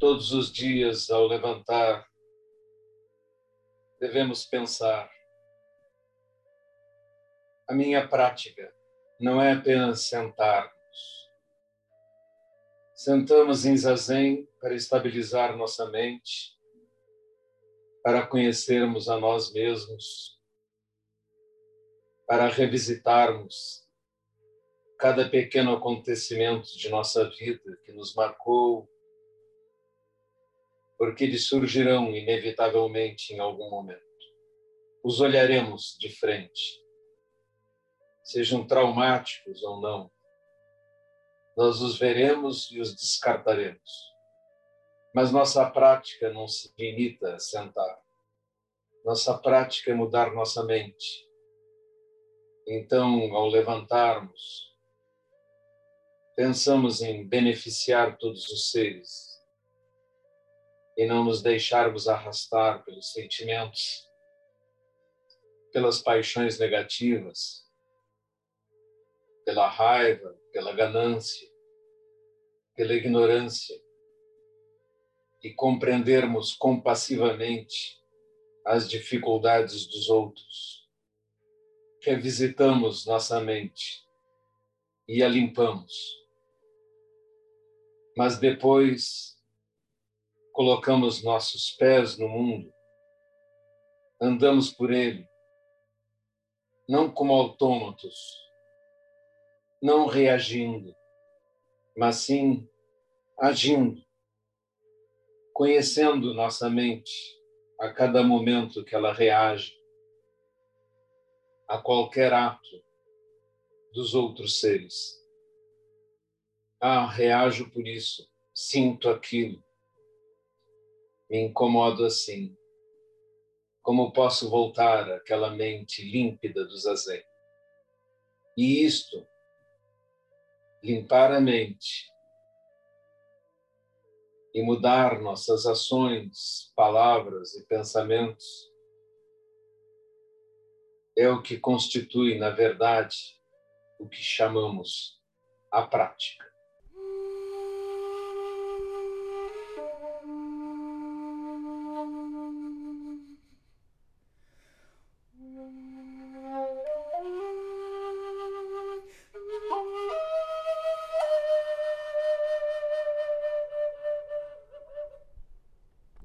Todos os dias, ao levantar, devemos pensar: a minha prática não é apenas sentarmos. Sentamos em zazen para estabilizar nossa mente, para conhecermos a nós mesmos, para revisitarmos cada pequeno acontecimento de nossa vida que nos marcou, porque eles surgirão inevitavelmente em algum momento. Os olharemos de frente, sejam traumáticos ou não. Nós os veremos e os descartaremos. Mas nossa prática não se limita a sentar. Nossa prática é mudar nossa mente. Então, ao levantarmos, pensamos em beneficiar todos os seres e não nos deixarmos arrastar pelos sentimentos, pelas paixões negativas, pela raiva, pela ganância, pela ignorância e compreendermos compassivamente as dificuldades dos outros. Revisitamos nossa mente e a limpamos. Mas depois colocamos nossos pés no mundo, andamos por ele, não como autômatos, não reagindo, mas sim agindo conhecendo nossa mente a cada momento que ela reage a qualquer ato dos outros seres. Ah, reajo por isso, sinto aquilo, me incomodo assim. Como posso voltar àquela mente límpida do zazen? E isto, limpar a mente, e mudar nossas ações, palavras e pensamentos é o que constitui, na verdade, o que chamamos a prática.